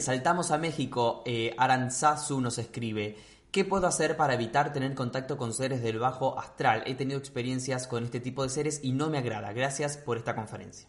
Saltamos a México. Eh, Aranzazu nos escribe. ¿Qué puedo hacer para evitar tener contacto con seres del bajo astral? He tenido experiencias con este tipo de seres y no me agrada. Gracias por esta conferencia.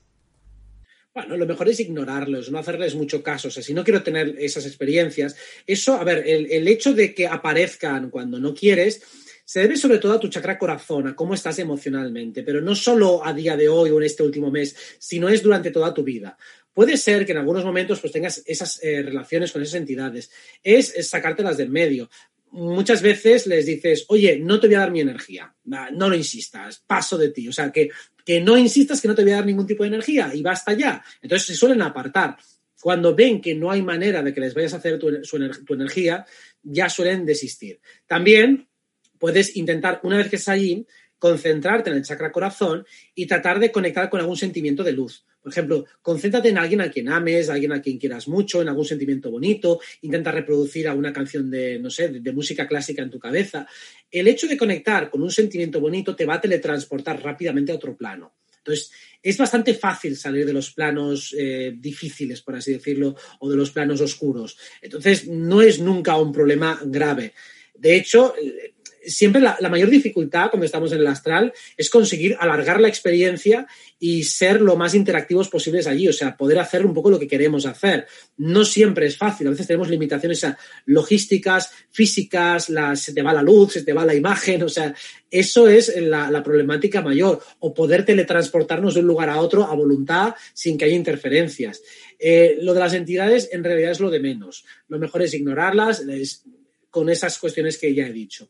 Bueno, lo mejor es ignorarlos, no hacerles mucho caso. O sea, si no quiero tener esas experiencias, eso, a ver, el, el hecho de que aparezcan cuando no quieres, se debe sobre todo a tu chakra corazón, a cómo estás emocionalmente, pero no solo a día de hoy o en este último mes, sino es durante toda tu vida. Puede ser que en algunos momentos pues tengas esas eh, relaciones con esas entidades. Es, sacártelas del medio. Muchas veces les dices, oye, no te voy a dar mi energía, Va, no lo insistas, paso de ti. O sea, que, que no insistas que no te voy a dar ningún tipo de energía y basta ya. Entonces se suelen apartar. Cuando ven que no hay manera de que les vayas a hacer tu, tu energía, ya suelen desistir. También puedes intentar, una vez que estás allí, concentrarte en el chakra corazón y tratar de conectar con algún sentimiento de luz. Por ejemplo, concéntrate en alguien a quien ames, alguien a quien quieras mucho, en algún sentimiento bonito, intenta reproducir alguna canción de, no sé, de, música clásica en tu cabeza. El hecho de conectar con un sentimiento bonito te va a teletransportar rápidamente a otro plano. Entonces, es bastante fácil salir de los planos eh, difíciles, por así decirlo, o de los planos oscuros. Entonces, no es nunca un problema grave. De hecho, siempre la, mayor dificultad cuando estamos en el astral es conseguir alargar la experiencia y ser lo más interactivos posibles allí, o sea, poder hacer un poco lo que queremos hacer. No siempre es fácil, a veces tenemos limitaciones logísticas, físicas, la, se te va la luz, se te va la imagen, o sea, eso es la, la, problemática mayor, o poder teletransportarnos de un lugar a otro a voluntad sin que haya interferencias. Eh, lo de las entidades en realidad es lo de menos. Lo mejor es ignorarlas es, con esas cuestiones que ya he dicho.